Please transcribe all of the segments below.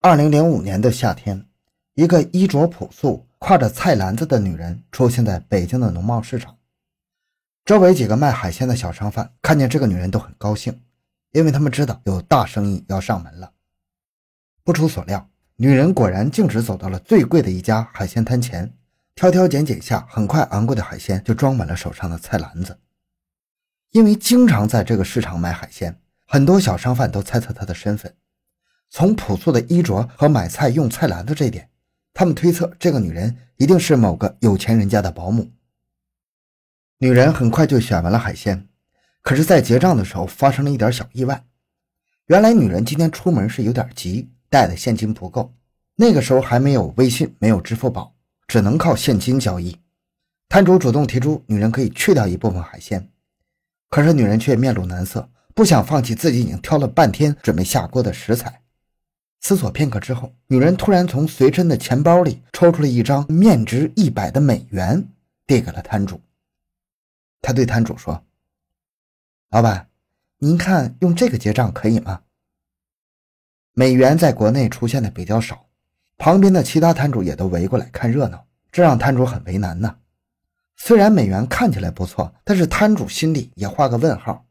二零零五年的夏天，一个衣着朴素、挎着菜篮子的女人出现在北京的农贸市场。周围几个卖海鲜的小商贩看见这个女人都很高兴，因为他们知道有大生意要上门了。不出所料，女人果然径直走到了最贵的一家海鲜摊前，挑挑拣拣下，很快昂贵的海鲜就装满了手上的菜篮子。因为经常在这个市场买海鲜，很多小商贩都猜测她的身份。从朴素的衣着和买菜用菜篮子这点，他们推测这个女人一定是某个有钱人家的保姆。女人很快就选完了海鲜，可是，在结账的时候发生了一点小意外。原来，女人今天出门是有点急，带的现金不够。那个时候还没有微信，没有支付宝，只能靠现金交易。摊主主动提出，女人可以去掉一部分海鲜，可是女人却面露难色，不想放弃自己已经挑了半天准备下锅的食材。思索片刻之后，女人突然从随身的钱包里抽出了一张面值一百的美元，递给了摊主。她对摊主说：“老板，您看用这个结账可以吗？”美元在国内出现的比较少，旁边的其他摊主也都围过来看热闹，这让摊主很为难呢。虽然美元看起来不错，但是摊主心里也画个问号：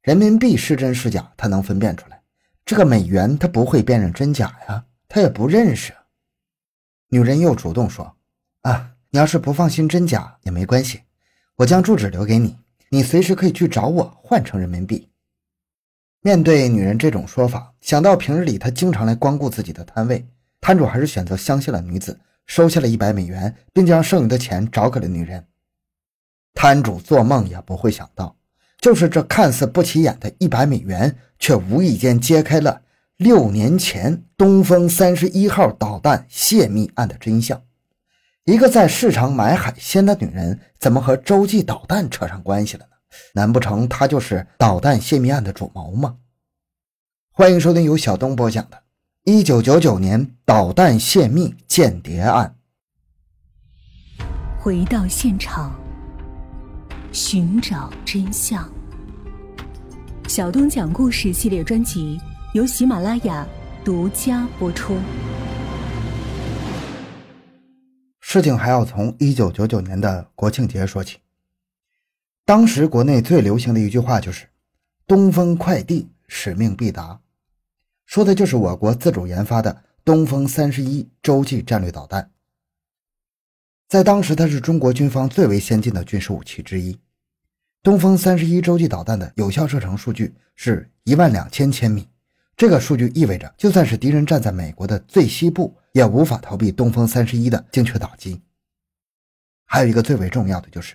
人民币是真是假，他能分辨出来。这个美元他不会辨认真假呀，他也不认识。女人又主动说：“啊，你要是不放心真假也没关系，我将住址留给你，你随时可以去找我换成人民币。”面对女人这种说法，想到平日里她经常来光顾自己的摊位，摊主还是选择相信了女子，收下了一百美元，并将剩余的钱找给了女人。摊主做梦也不会想到。就是这看似不起眼的一百美元，却无意间揭开了六年前东风三十一号导弹泄密案的真相。一个在市场买海鲜的女人，怎么和洲际导弹扯上关系了呢？难不成她就是导弹泄密案的主谋吗？欢迎收听由小东播讲的《一九九九年导弹泄密间谍案》。回到现场。寻找真相。小东讲故事系列专辑由喜马拉雅独家播出。事情还要从一九九九年的国庆节说起。当时国内最流行的一句话就是“东风快递，使命必达”，说的就是我国自主研发的东风三十一洲际战略导弹。在当时，它是中国军方最为先进的军事武器之一。东风三十一洲际导弹的有效射程数据是一万两千千米，这个数据意味着，就算是敌人站在美国的最西部，也无法逃避东风三十一的精确打击。还有一个最为重要的就是，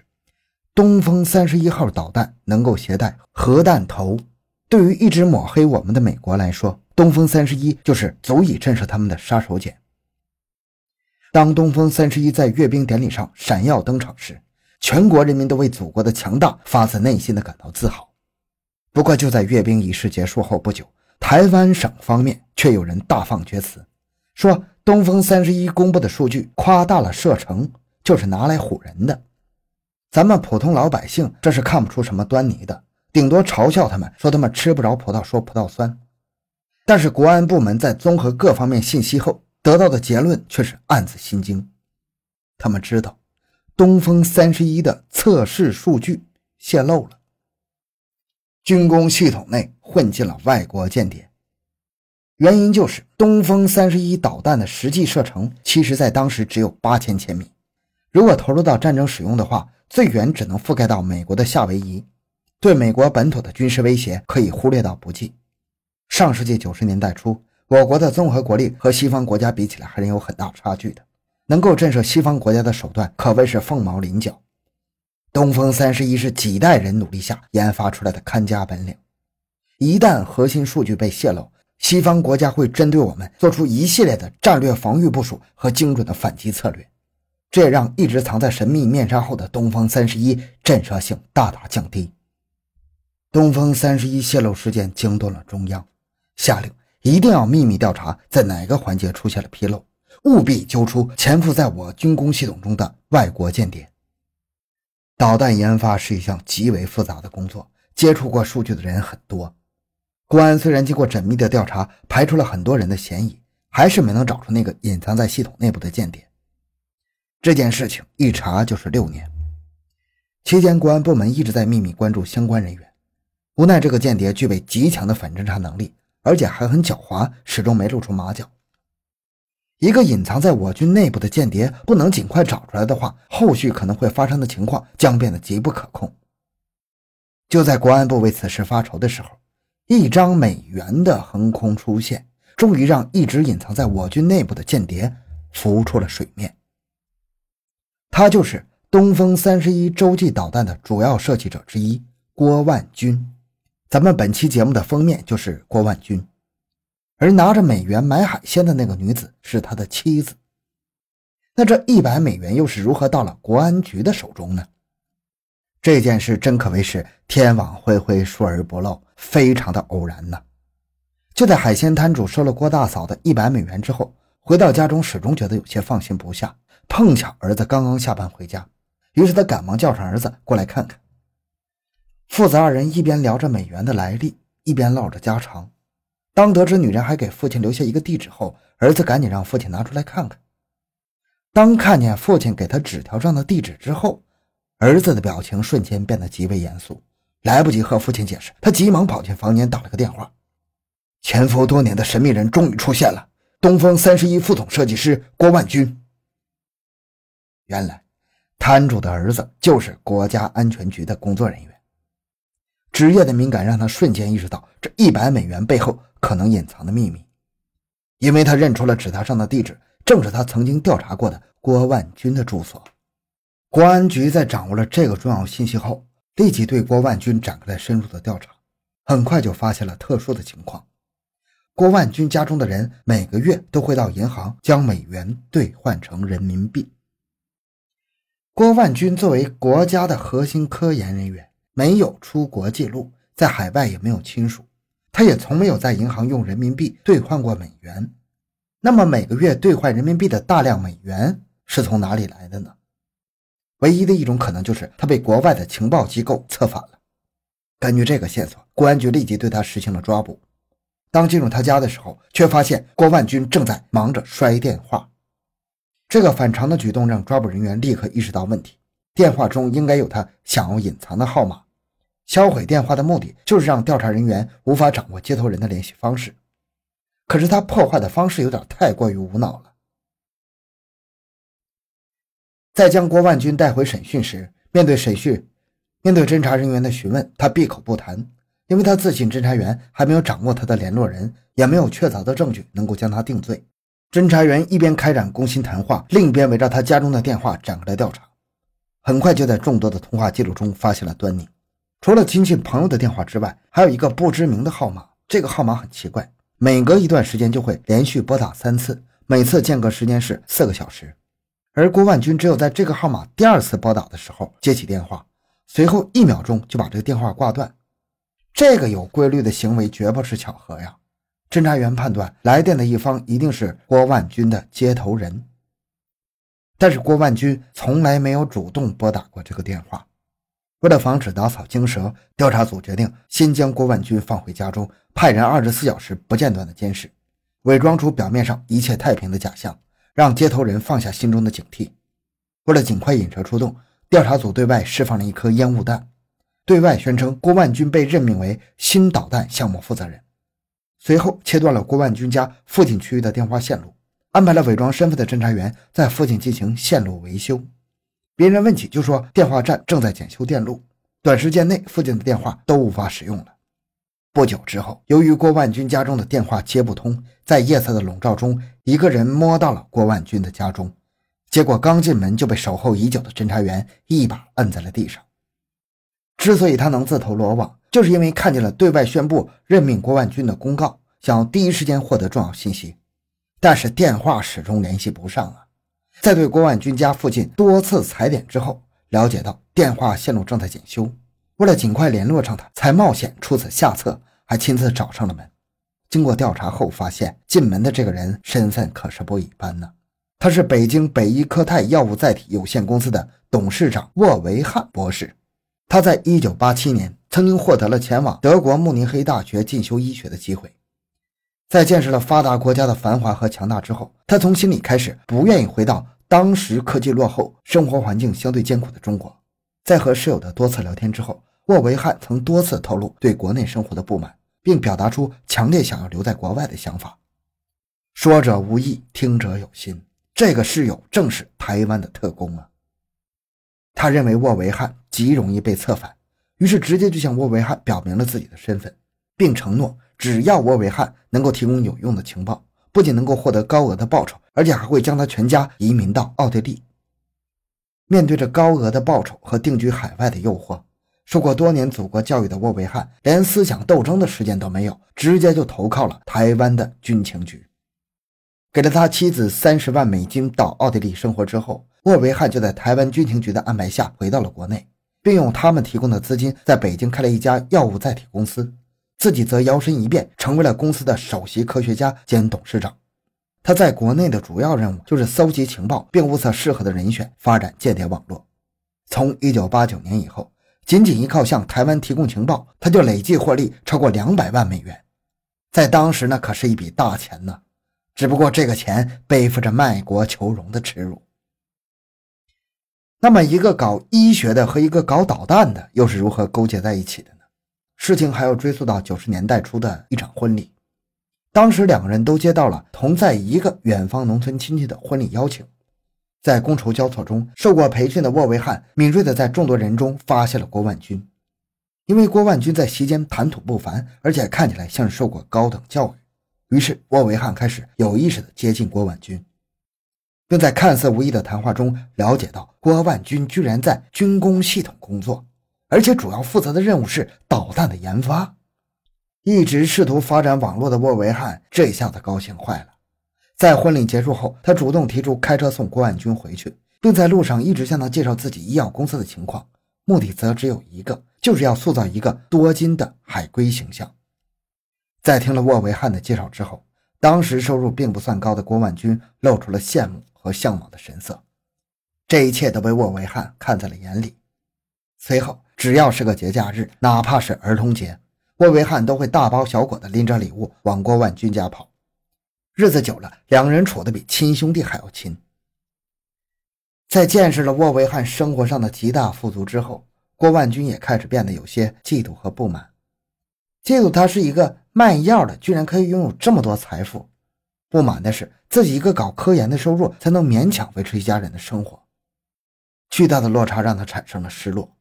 东风三十一号导弹能够携带核弹头，对于一直抹黑我们的美国来说，东风三十一就是足以震慑他们的杀手锏。当东风三十一在阅兵典礼上闪耀登场时，全国人民都为祖国的强大发自内心的感到自豪。不过，就在阅兵仪式结束后不久，台湾省方面却有人大放厥词，说东风三十一公布的数据夸大了射程，就是拿来唬人的。咱们普通老百姓这是看不出什么端倪的，顶多嘲笑他们，说他们吃不着葡萄说葡萄酸。但是国安部门在综合各方面信息后得到的结论却是暗自心惊，他们知道。东风三十一的测试数据泄露了，军工系统内混进了外国间谍。原因就是东风三十一导弹的实际射程，其实在当时只有八千千米。如果投入到战争使用的话，最远只能覆盖到美国的夏威夷，对美国本土的军事威胁可以忽略到不计。上世纪九十年代初，我国的综合国力和西方国家比起来，还是有很大差距的。能够震慑西方国家的手段可谓是凤毛麟角。东风三十一是几代人努力下研发出来的看家本领，一旦核心数据被泄露，西方国家会针对我们做出一系列的战略防御部署和精准的反击策略，这也让一直藏在神秘面纱后的东风三十一震慑性大大降低。东风三十一泄露事件惊动了中央，下令一定要秘密调查，在哪个环节出现了纰漏。务必揪出潜伏在我军工系统中的外国间谍。导弹研发是一项极为复杂的工作，接触过数据的人很多。公安虽然经过缜密的调查，排除了很多人的嫌疑，还是没能找出那个隐藏在系统内部的间谍。这件事情一查就是六年，期间公安部门一直在秘密关注相关人员。无奈这个间谍具备极强的反侦查能力，而且还很狡猾，始终没露出马脚。一个隐藏在我军内部的间谍不能尽快找出来的话，后续可能会发生的情况将变得极不可控。就在国安部为此事发愁的时候，一张美元的横空出现，终于让一直隐藏在我军内部的间谍浮出了水面。他就是东风三十一洲际导弹的主要设计者之一郭万军。咱们本期节目的封面就是郭万军，而拿着美元买海鲜的那个女子是他的妻子。那这一百美元又是如何到了国安局的手中呢？这件事真可谓是天网恢恢，疏而不漏，非常的偶然呢。就在海鲜摊主收了郭大嫂的一百美元之后，回到家中始终觉得有些放心不下。碰巧儿子刚刚下班回家，于是他赶忙叫上儿子过来看看。父子二人一边聊着美元的来历，一边唠着家常。当得知女人还给父亲留下一个地址后，儿子赶紧让父亲拿出来看看。当看见父亲给他纸条上的地址之后，儿子的表情瞬间变得极为严肃。来不及和父亲解释，他急忙跑进房间打了个电话。潜伏多年的神秘人终于出现了，东风三十一副总设计师郭万军。原来，摊主的儿子就是国家安全局的工作人员。职业的敏感让他瞬间意识到这一百美元背后可能隐藏的秘密，因为他认出了纸条上的地址，正是他曾经调查过的郭万军的住所。国安局在掌握了这个重要信息后，立即对郭万军展开了深入的调查，很快就发现了特殊的情况：郭万军家中的人每个月都会到银行将美元兑换成人民币。郭万军作为国家的核心科研人员，没有出国记录，在海外也没有亲属，他也从没有在银行用人民币兑换过美元。那么每个月兑换人民币的大量美元是从哪里来的呢？唯一的一种可能就是他被国外的情报机构策反了。根据这个线索，公安局立即对他实行了抓捕。当进入他家的时候，却发现郭万军正在忙着摔电话。这个反常的举动让抓捕人员立刻意识到问题，电话中应该有他想要隐藏的号码。销毁电话的目的就是让调查人员无法掌握接头人的联系方式。可是他破坏的方式有点太过于无脑了。在将郭万军带回审讯时，面对审讯，面对侦查人员的询问，他闭口不谈，因为他自信侦查员还没有掌握他的联络人，也没有确凿的证据能够将他定罪。侦查员一边开展攻心谈话，另一边围绕他家中的电话展开了调查。很快就在众多的通话记录中发现了端倪。除了亲戚朋友的电话之外，还有一个不知名的号码。这个号码很奇怪，每隔一段时间就会连续拨打三次，每次间隔时间是四个小时。而郭万军只有在这个号码第二次拨打的时候接起电话，随后一秒钟就把这个电话挂断。这个有规律的行为绝不是巧合呀。侦查员判断，来电的一方一定是郭万军的接头人，但是郭万军从来没有主动拨打过这个电话。为了防止打草惊蛇，调查组决定先将郭万军放回家中，派人二十四小时不间断的监视，伪装出表面上一切太平的假象，让接头人放下心中的警惕。为了尽快引蛇出洞，调查组对外释放了一颗烟雾弹，对外宣称郭万军被任命为新导弹项目负责人。随后切断了郭万军家附近区域的电话线路，安排了伪装身份的侦查员在附近进行线路维修。别人问起就说电话站正在检修电路，短时间内附近的电话都无法使用了。不久之后，由于郭万军家中的电话接不通，在夜色的笼罩中，一个人摸到了郭万军的家中，结果刚进门就被守候已久的侦查员一把摁在了地上。之所以他能自投罗网。就是因为看见了对外宣布任命郭万军的公告，想要第一时间获得重要信息，但是电话始终联系不上啊！在对郭万军家附近多次踩点之后，了解到电话线路正在检修，为了尽快联络上他，才冒险出此下策，还亲自找上了门。经过调查后发现，进门的这个人身份可是不一般呢，他是北京北医科泰药物载体有限公司的董事长沃维汉博士。他在一九八七年曾经获得了前往德国慕尼黑大学进修医学的机会。在见识了发达国家的繁华和强大之后，他从心里开始不愿意回到当时科技落后、生活环境相对艰苦的中国。在和室友的多次聊天之后，沃维汉曾多次透露对国内生活的不满，并表达出强烈想要留在国外的想法。说者无意，听者有心。这个室友正是台湾的特工啊！他认为沃维汉极容易被策反，于是直接就向沃维汉表明了自己的身份，并承诺只要沃维汉能够提供有用的情报，不仅能够获得高额的报酬，而且还会将他全家移民到奥地利。面对着高额的报酬和定居海外的诱惑，受过多年祖国教育的沃维汉连思想斗争的时间都没有，直接就投靠了台湾的军情局。给了他妻子三十万美金到奥地利生活之后，沃维汉就在台湾军情局的安排下回到了国内，并用他们提供的资金在北京开了一家药物载体公司，自己则摇身一变成为了公司的首席科学家兼董事长。他在国内的主要任务就是搜集情报，并物色适合的人选，发展间谍网络。从一九八九年以后，仅仅依靠向台湾提供情报，他就累计获利超过两百万美元，在当时那可是一笔大钱呢。只不过这个钱背负着卖国求荣的耻辱。那么，一个搞医学的和一个搞导弹的又是如何勾结在一起的呢？事情还要追溯到九十年代初的一场婚礼。当时两个人都接到了同在一个远方农村亲戚的婚礼邀请，在觥筹交错中，受过培训的沃维汉敏锐地在众多人中发现了郭万军，因为郭万军在席间谈吐不凡，而且看起来像是受过高等教育。于是，沃维汉开始有意识地接近郭万军，并在看似无意的谈话中了解到，郭万军居然在军工系统工作，而且主要负责的任务是导弹的研发。一直试图发展网络的沃维汉这下子高兴坏了。在婚礼结束后，他主动提出开车送郭万军回去，并在路上一直向他介绍自己医药公司的情况，目的则只有一个，就是要塑造一个多金的海归形象。在听了沃维汉的介绍之后，当时收入并不算高的郭万军露出了羡慕和向往的神色。这一切都被沃维汉看在了眼里。随后，只要是个节假日，哪怕是儿童节，沃维汉都会大包小裹的拎着礼物往郭万军家跑。日子久了，两人处得比亲兄弟还要亲。在见识了沃维汉生活上的极大富足之后，郭万军也开始变得有些嫉妒和不满，嫉妒他是一个。卖药的居然可以拥有这么多财富，不满的是自己一个搞科研的收入才能勉强维持一家人的生活，巨大的落差让他产生了失落。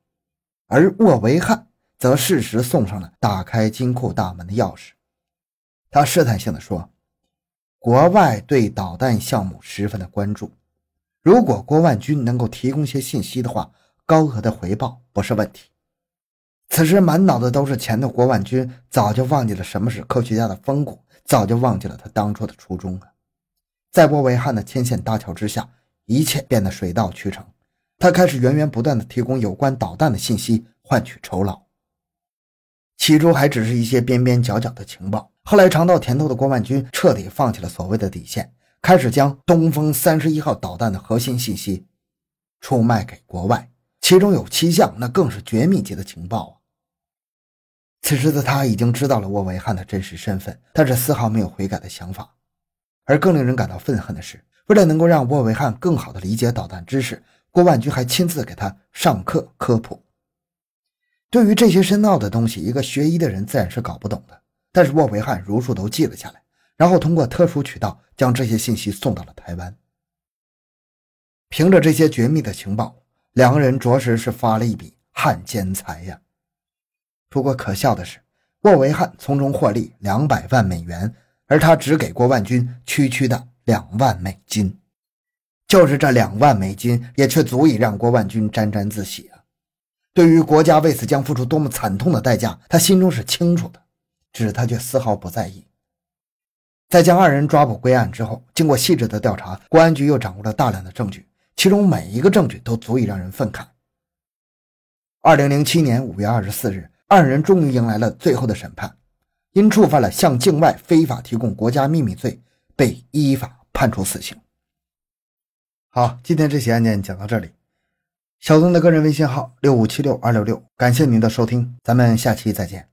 而沃维汉则适时送上了打开金库大门的钥匙。他试探性的说：“国外对导弹项目十分的关注，如果郭万军能够提供些信息的话，高额的回报不是问题。”此时满脑子都是钱的郭万军早就忘记了什么是科学家的风骨，早就忘记了他当初的初衷了。在沃维汉的牵线搭桥之下，一切变得水到渠成。他开始源源不断的提供有关导弹的信息，换取酬劳。起初还只是一些边边角角的情报，后来尝到甜头的郭万军彻底放弃了所谓的底线，开始将东风三十一号导弹的核心信息出卖给国外，其中有七项，那更是绝密级的情报啊！此时的他已经知道了沃维汉的真实身份，但是丝毫没有悔改的想法。而更令人感到愤恨的是，为了能够让沃维汉更好地理解导弹知识，郭万军还亲自给他上课科普。对于这些深奥的东西，一个学医的人自然是搞不懂的。但是沃维汉如数都记了下来，然后通过特殊渠道将这些信息送到了台湾。凭着这些绝密的情报，两个人着实是发了一笔汉奸财呀。不过可笑的是，沃维汉从中获利两百万美元，而他只给郭万军区区的两万美金。就是这两万美金，也却足以让郭万军沾沾自喜啊！对于国家为此将付出多么惨痛的代价，他心中是清楚的，只是他却丝毫不在意。在将二人抓捕归案之后，经过细致的调查，公安局又掌握了大量的证据，其中每一个证据都足以让人愤慨。二零零七年五月二十四日。二人终于迎来了最后的审判，因触犯了向境外非法提供国家秘密罪，被依法判处死刑。好，今天这起案件讲到这里。小东的个人微信号六五七六二六六，感谢您的收听，咱们下期再见。